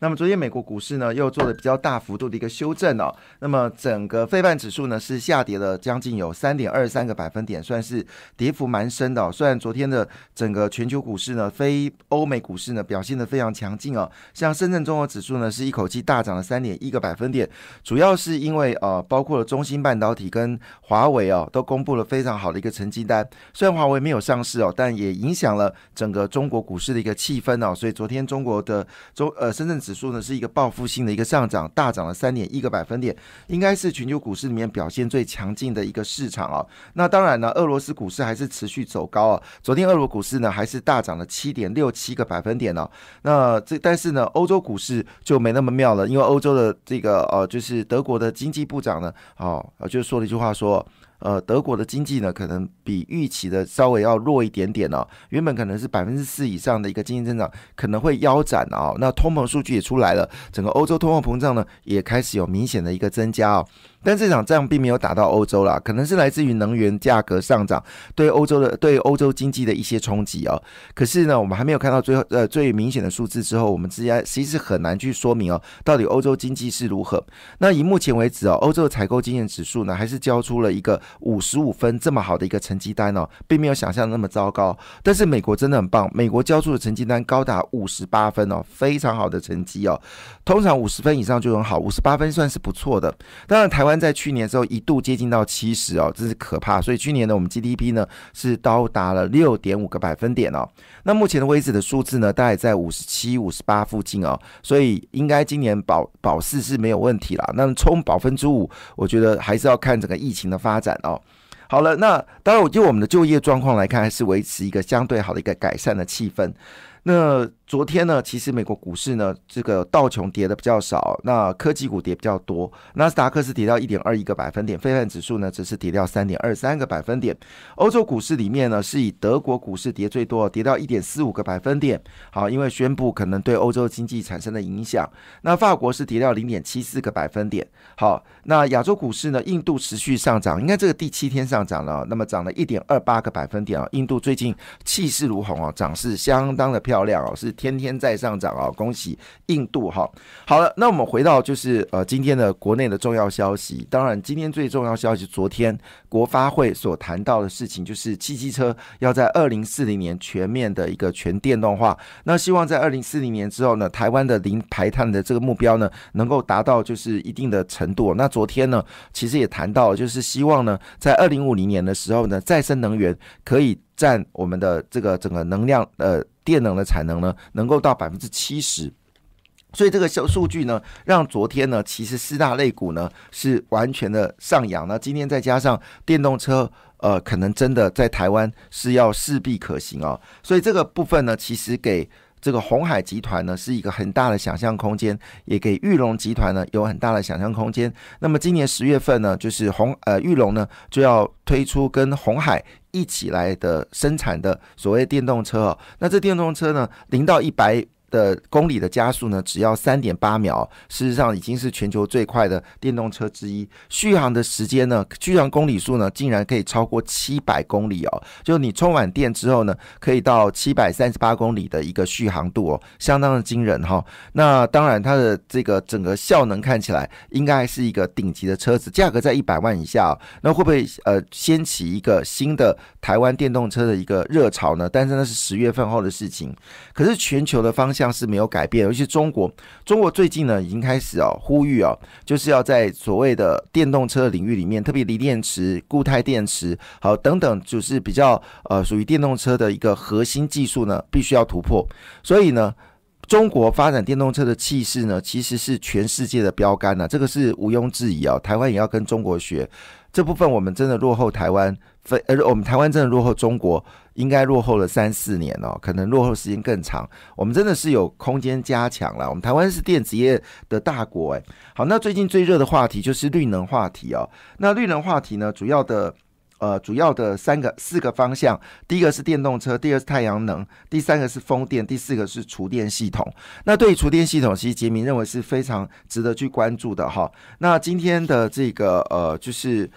那么昨天美国股市呢又做了比较大幅度的一个修正哦，那么整个费半指数呢是下跌了将近有三点二三个百分点，算是跌幅蛮深的。虽然昨天的整个全球股市呢，非欧美股市呢表现的非常强劲哦，像深圳综合指数呢是一口气大涨了三点一个百分点，主要是因为呃包括了中芯半导体跟华为哦都公布了非常好的一个成绩单，虽然华为没有上市哦，但也影响了整个中国股市的一个气氛哦，所以昨天中国的中呃深圳。指数呢是一个报复性的一个上涨，大涨了三点一个百分点，应该是全球股市里面表现最强劲的一个市场哦。那当然呢，俄罗斯股市还是持续走高啊。昨天俄罗股市呢还是大涨了七点六七个百分点哦。那这但是呢，欧洲股市就没那么妙了，因为欧洲的这个呃，就是德国的经济部长呢，哦，就说了一句话说。呃，德国的经济呢，可能比预期的稍微要弱一点点哦。原本可能是百分之四以上的一个经济增长，可能会腰斩哦。那通膨数据也出来了，整个欧洲通货膨胀呢，也开始有明显的一个增加哦。但这场仗并没有打到欧洲啦，可能是来自于能源价格上涨对欧洲的对欧洲经济的一些冲击哦。可是呢，我们还没有看到最后呃最明显的数字之后，我们之间其实很难去说明哦，到底欧洲经济是如何。那以目前为止哦，欧洲的采购经验指数呢，还是交出了一个五十五分这么好的一个成绩单哦，并没有想象那么糟糕。但是美国真的很棒，美国交出的成绩单高达五十八分哦，非常好的成绩哦。通常五十分以上就很好，五十八分算是不错的。当然台湾。湾在去年的时候一度接近到七十哦，真是可怕。所以去年呢，我们 GDP 呢是到达了六点五个百分点哦。那目前的位置的数字呢，大概在五十七、五十八附近哦。所以应该今年保保四是没有问题啦。那么冲百分之五，我觉得还是要看整个疫情的发展哦。好了，那当然，就我们的就业状况来看，还是维持一个相对好的一个改善的气氛。那昨天呢，其实美国股市呢，这个道琼跌的比较少，那科技股跌比较多。纳斯达克是跌掉一点二一个百分点，非半指数呢只是跌掉三点二三个百分点。欧洲股市里面呢，是以德国股市跌最多，跌到一点四五个百分点。好，因为宣布可能对欧洲经济产生的影响。那法国是跌掉零点七四个百分点。好，那亚洲股市呢，印度持续上涨，应该这个第七天上涨了，那么涨了一点二八个百分点啊。印度最近气势如虹啊，涨势相当的漂亮哦，是。天天在上涨啊！恭喜印度哈。好了，那我们回到就是呃今天的国内的重要消息。当然，今天最重要消息，昨天国发会所谈到的事情，就是汽机车要在二零四零年全面的一个全电动化。那希望在二零四零年之后呢，台湾的零排碳的这个目标呢，能够达到就是一定的程度。那昨天呢，其实也谈到了，就是希望呢，在二零五零年的时候呢，再生能源可以占我们的这个整个能量呃。电能的产能呢，能够到百分之七十，所以这个数数据呢，让昨天呢，其实四大类股呢是完全的上扬。那今天再加上电动车，呃，可能真的在台湾是要势必可行哦。所以这个部分呢，其实给这个红海集团呢是一个很大的想象空间，也给玉龙集团呢有很大的想象空间。那么今年十月份呢，就是红呃玉龙呢就要推出跟红海。一起来的生产的所谓电动车哦，那这电动车呢，零到一百。的公里的加速呢，只要三点八秒，事实上已经是全球最快的电动车之一。续航的时间呢，续航公里数呢，竟然可以超过七百公里哦！就你充满电之后呢，可以到七百三十八公里的一个续航度哦，相当的惊人哈。那当然，它的这个整个效能看起来应该是一个顶级的车子，价格在一百万以下，那会不会呃掀起一个新的台湾电动车的一个热潮呢？但是那是十月份后的事情。可是全球的方向。像是没有改变，尤其中国，中国最近呢已经开始哦呼吁哦，就是要在所谓的电动车领域里面，特别锂电池、固态电池，好等等，就是比较呃属于电动车的一个核心技术呢，必须要突破。所以呢，中国发展电动车的气势呢，其实是全世界的标杆呢，这个是毋庸置疑啊。台湾也要跟中国学这部分，我们真的落后台湾。非而我们台湾真的落后中国，应该落后了三四年哦，可能落后时间更长。我们真的是有空间加强了。我们台湾是电子业的大国，哎，好，那最近最热的话题就是绿能话题哦。那绿能话题呢，主要的呃主要的三个四个方向，第一个是电动车，第二是太阳能，第三个是风电，第四个是厨电系统。那对于厨电系统，其实杰明认为是非常值得去关注的哈。那今天的这个呃，就是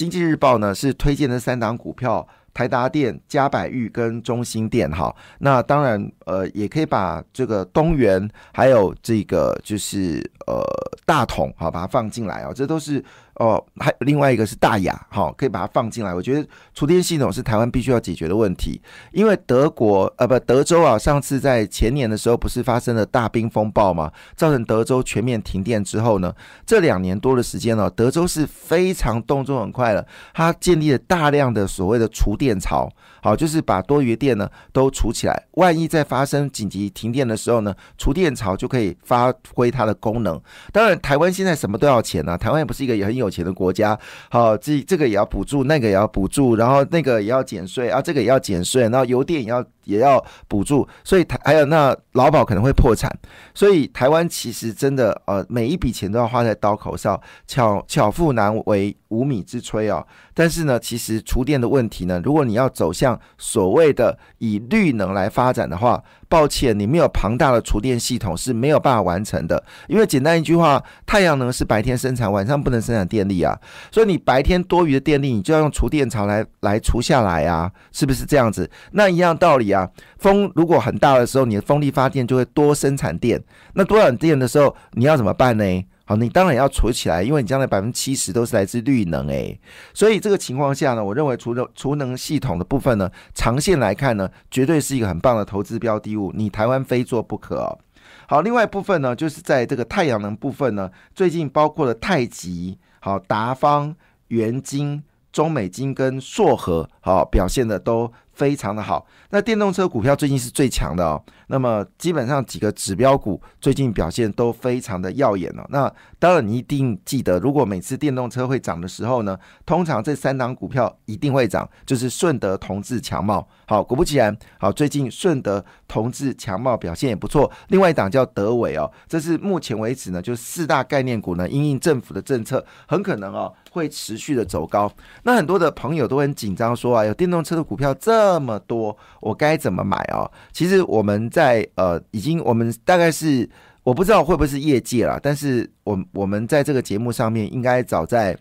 经济日报呢是推荐的三档股票。台达电、嘉百玉跟中兴电，哈，那当然，呃，也可以把这个东元还有这个就是呃大同，好，把它放进来啊，这都是。哦，还另外一个是大雅，好，可以把它放进来。我觉得厨电系统是台湾必须要解决的问题，因为德国呃不德州啊，上次在前年的时候不是发生了大冰风暴吗？造成德州全面停电之后呢，这两年多的时间呢，德州是非常动作很快了，它建立了大量的所谓的储电槽，好，就是把多余电呢都储起来，万一在发生紧急停电的时候呢，储电槽就可以发挥它的功能。当然，台湾现在什么都要钱呢，台湾也不是一个也很有。钱的国家，好，这这个也要补助，那个也要补助，然后那个也要减税啊，这个也要减税，然后油电也要也要补助，所以台还有那劳保可能会破产，所以台湾其实真的呃每一笔钱都要花在刀口上，巧巧妇难为无米之炊哦。但是呢，其实厨电的问题呢，如果你要走向所谓的以绿能来发展的话，抱歉，你没有庞大的厨电系统是没有办法完成的。因为简单一句话，太阳能是白天生产，晚上不能生产电力啊。所以你白天多余的电力，你就要用厨电槽来来除下来啊，是不是这样子？那一样道理啊。风如果很大的时候，你的风力发电就会多生产电。那多产电的时候，你要怎么办呢？好，你当然要储起来，因为你将来百分之七十都是来自绿能诶，所以这个情况下呢，我认为除了储能系统的部分呢，长线来看呢，绝对是一个很棒的投资标的物，你台湾非做不可。好，另外一部分呢，就是在这个太阳能部分呢，最近包括了太极、好达方、元晶、中美金跟硕和，好表现的都。非常的好，那电动车股票最近是最强的哦。那么基本上几个指标股最近表现都非常的耀眼哦。那当然你一定记得，如果每次电动车会涨的时候呢，通常这三档股票一定会涨，就是顺德、同志、强茂。好，果不其然，好，最近顺德、同志、强茂表现也不错。另外一档叫德伟哦，这是目前为止呢，就四大概念股呢，因应政府的政策，很可能哦会持续的走高。那很多的朋友都很紧张，说啊，有电动车的股票这。这么多，我该怎么买啊？其实我们在呃，已经我们大概是我不知道会不会是业界了，但是我我们在这个节目上面，应该早在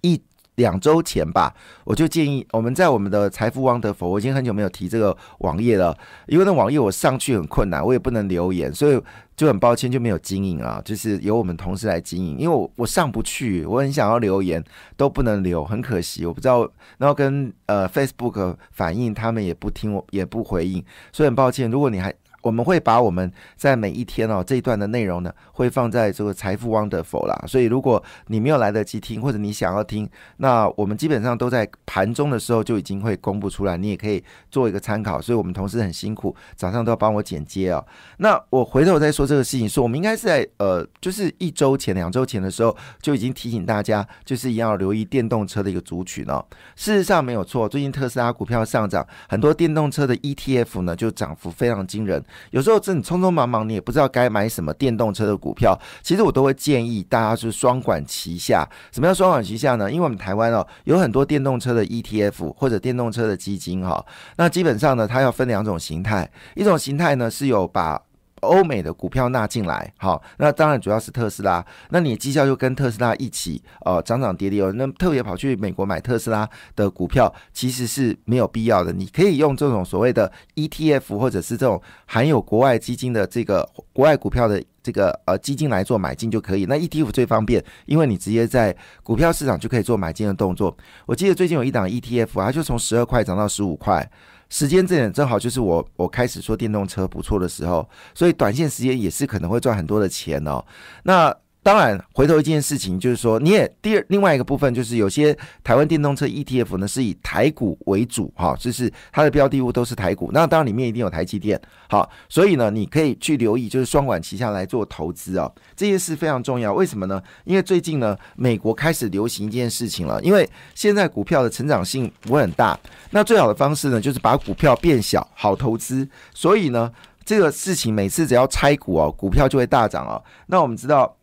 一。两周前吧，我就建议我们在我们的财富汪德佛，我已经很久没有提这个网页了，因为那网页我上去很困难，我也不能留言，所以就很抱歉就没有经营啊，就是由我们同事来经营，因为我我上不去，我很想要留言都不能留，很可惜，我不知道，然后跟呃 Facebook 反映，他们也不听我也不回应，所以很抱歉，如果你还。我们会把我们在每一天哦这一段的内容呢，会放在这个财富 Wonderful 啦。所以如果你没有来得及听，或者你想要听，那我们基本上都在盘中的时候就已经会公布出来，你也可以做一个参考。所以我们同事很辛苦，早上都要帮我剪接哦。那我回头再说这个事情，说我们应该是在呃，就是一周前、两周前的时候就已经提醒大家，就是一样要留意电动车的一个族群哦。事实上没有错，最近特斯拉股票上涨，很多电动车的 ETF 呢就涨幅非常惊人。有时候真的匆匆忙忙，你也不知道该买什么电动车的股票。其实我都会建议大家是双管齐下。什么叫双管齐下呢？因为我们台湾哦有很多电动车的 ETF 或者电动车的基金哈。那基本上呢，它要分两种形态。一种形态呢是有把欧美的股票纳进来，好，那当然主要是特斯拉。那你的绩效就跟特斯拉一起哦涨涨跌跌哦。那特别跑去美国买特斯拉的股票，其实是没有必要的。你可以用这种所谓的 ETF 或者是这种含有国外基金的这个国外股票的这个呃基金来做买进就可以。那 ETF 最方便，因为你直接在股票市场就可以做买进的动作。我记得最近有一档 ETF，它就从十二块涨到十五块。时间这点正好就是我我开始说电动车不错的时候，所以短线时间也是可能会赚很多的钱哦。那。当然，回头一件事情就是说，你也第二另外一个部分就是有些台湾电动车 ETF 呢是以台股为主哈，就是它的标的物都是台股。那当然里面一定有台积电，好，所以呢你可以去留意，就是双管齐下来做投资啊，这件事非常重要。为什么呢？因为最近呢美国开始流行一件事情了，因为现在股票的成长性不会很大，那最好的方式呢就是把股票变小，好投资。所以呢这个事情每次只要拆股哦，股票就会大涨哦。那我们知道。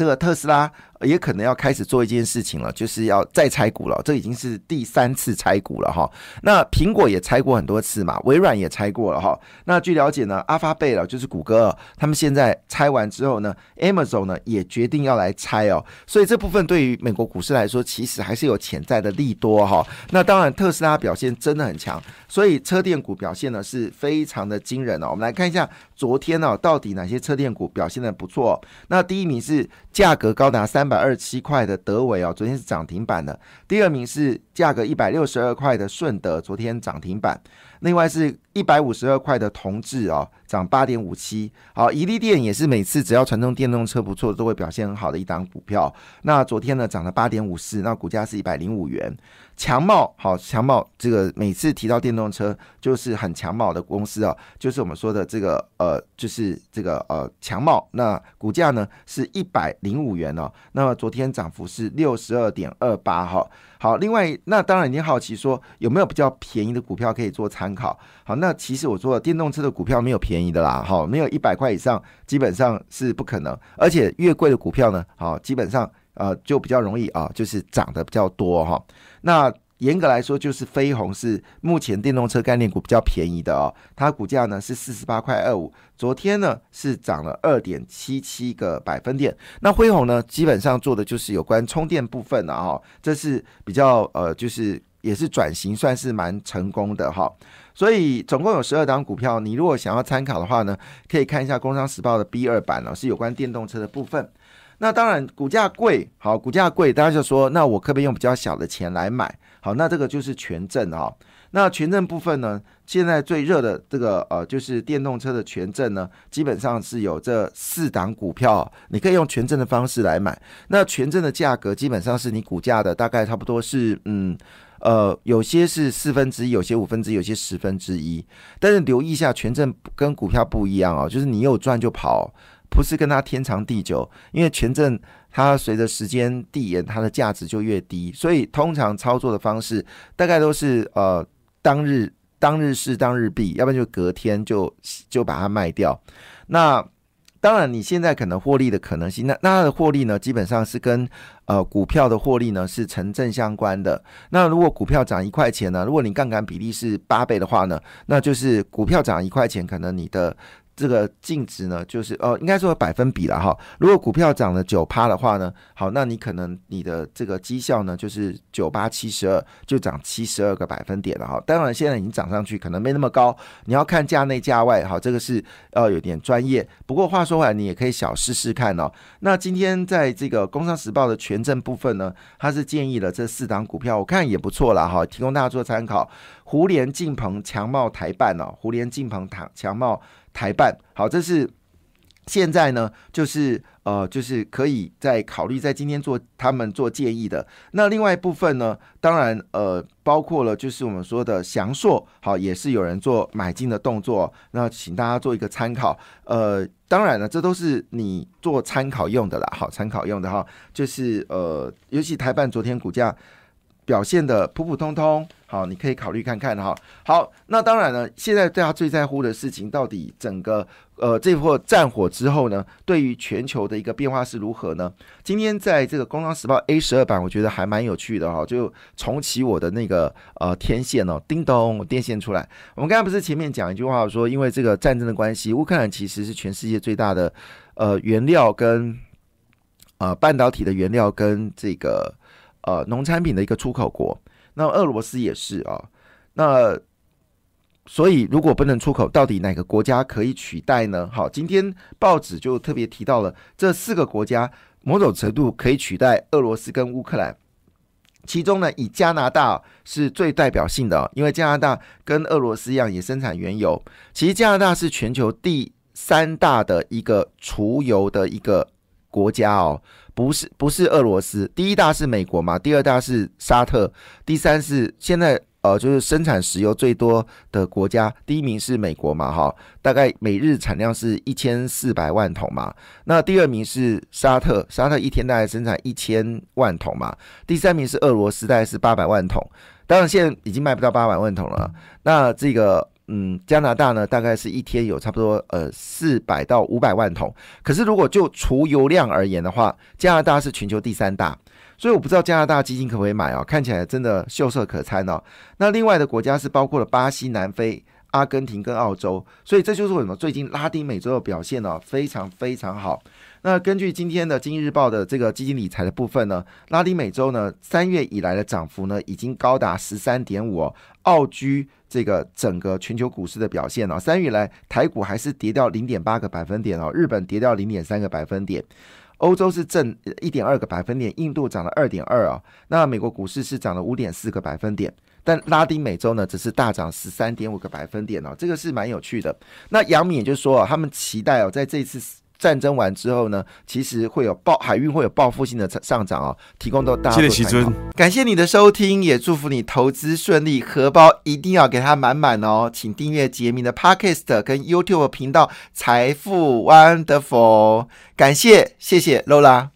这个特斯拉，也可能要开始做一件事情了，就是要再拆股了。这已经是第三次拆股了哈。那苹果也拆过很多次嘛，微软也拆过了哈。那据了解呢，阿发贝了就是谷歌，他们现在拆完之后呢，Amazon 呢也决定要来拆哦。所以这部分对于美国股市来说，其实还是有潜在的利多哈。那当然，特斯拉表现真的很强，所以车电股表现呢是非常的惊人哦。我们来看一下昨天呢，到底哪些车电股表现的不错？那第一名是价格高达三。百二十七块的德伟哦，昨天是涨停板的。第二名是价格一百六十二块的顺德，昨天涨停板。另外是一百五十二块的同志哦，涨八点五七。好，宜利电也是每次只要传统电动车不错，都会表现很好的一档股票。那昨天呢涨了八点五四，那股价是一百零五元。强茂好，强茂这个每次提到电动车就是很强茂的公司啊，就是我们说的这个呃，就是这个呃强茂。那股价呢是一百零五元哦，那么昨天涨幅是六十二点二八哈。好，另外那当然你好奇说有没有比较便宜的股票可以做参考？好，那其实我说电动车的股票没有便宜的啦，哈，没有一百块以上基本上是不可能，而且越贵的股票呢，好，基本上。呃，就比较容易啊，就是涨得比较多哈。那严格来说，就是飞鸿是目前电动车概念股比较便宜的哦。它股价呢是四十八块二五，昨天呢是涨了二点七七个百分点。那辉鸿呢，基本上做的就是有关充电部分的哈，这是比较呃，就是也是转型算是蛮成功的哈。所以总共有十二档股票，你如果想要参考的话呢，可以看一下《工商时报》的 B 二版哦，是有关电动车的部分。那当然，股价贵，好，股价贵，大家就说，那我可不可以用比较小的钱来买？好，那这个就是权证啊。那权证部分呢，现在最热的这个呃，就是电动车的权证呢，基本上是有这四档股票，你可以用权证的方式来买。那权证的价格基本上是你股价的大概差不多是，嗯，呃，有些是四分之一，有些五分之一，有些十分之一。但是留意一下，权证跟股票不一样哦，就是你有赚就跑。不是跟它天长地久，因为权证它随着时间递延，它的价值就越低，所以通常操作的方式大概都是呃当日当日是当日币，要不然就隔天就就把它卖掉。那当然你现在可能获利的可能性，那那它的获利呢，基本上是跟呃股票的获利呢是成正相关的。那如果股票涨一块钱呢，如果你杠杆比例是八倍的话呢，那就是股票涨一块钱，可能你的。这个净值呢，就是呃，应该说百分比了哈。如果股票涨了九趴的话呢，好，那你可能你的这个绩效呢，就是九八七十二，就涨七十二个百分点了哈。当然现在已经涨上去，可能没那么高，你要看价内价外哈，这个是要有点专业。不过话说回来，你也可以小试试看哦。那今天在这个《工商时报》的权证部分呢，它是建议了这四档股票，我看也不错了哈，提供大家做参考。胡联、晋鹏、强茂、台办哦，胡联、晋鹏、强强茂。台办好，这是现在呢，就是呃，就是可以在考虑在今天做他们做建议的。那另外一部分呢，当然呃，包括了就是我们说的祥硕，好，也是有人做买进的动作。那请大家做一个参考。呃，当然了，这都是你做参考用的啦，好，参考用的哈。就是呃，尤其台办昨天股价表现的普普通通。好，你可以考虑看看哈。好，那当然了，现在大家最在乎的事情，到底整个呃这波战火之后呢，对于全球的一个变化是如何呢？今天在这个《工商时报》A 十二版，我觉得还蛮有趣的哈，就重启我的那个呃天线哦，叮咚电线出来。我们刚才不是前面讲一句话说，因为这个战争的关系，乌克兰其实是全世界最大的呃原料跟呃半导体的原料跟这个呃农产品的一个出口国。那俄罗斯也是啊，那所以如果不能出口，到底哪个国家可以取代呢？好，今天报纸就特别提到了这四个国家，某种程度可以取代俄罗斯跟乌克兰。其中呢，以加拿大是最代表性的，因为加拿大跟俄罗斯一样也生产原油。其实加拿大是全球第三大的一个储油的一个国家哦。不是不是俄罗斯，第一大是美国嘛，第二大是沙特，第三是现在呃就是生产石油最多的国家，第一名是美国嘛，哈，大概每日产量是一千四百万桶嘛，那第二名是沙特，沙特一天大概生产一千万桶嘛，第三名是俄罗斯，大概是八百万桶，当然现在已经卖不到八百万桶了，那这个。嗯，加拿大呢大概是一天有差不多呃四百到五百万桶。可是如果就除油量而言的话，加拿大是全球第三大。所以我不知道加拿大基金可不可以买哦，看起来真的秀色可餐哦。那另外的国家是包括了巴西、南非、阿根廷跟澳洲，所以这就是为什么最近拉丁美洲的表现呢非常非常好。那根据今天的《经济日报》的这个基金理财的部分呢，拉丁美洲呢三月以来的涨幅呢已经高达十三点五哦，傲居这个整个全球股市的表现哦。三月以来台股还是跌掉零点八个百分点哦，日本跌掉零点三个百分点。欧洲是正一点二个百分点，印度涨了二点二啊，那美国股市是涨了五点四个百分点，但拉丁美洲呢只是大涨十三点五个百分点哦，这个是蛮有趣的。那杨敏也就说啊，他们期待哦，在这次。战争完之后呢，其实会有报海运会有报复性的上涨哦，提供到大家。谢谢齐尊，感谢你的收听，也祝福你投资顺利，荷包一定要给它满满哦。请订阅杰明的 Podcast 跟 YouTube 频道财富 Wonderful，感谢谢谢 Lola。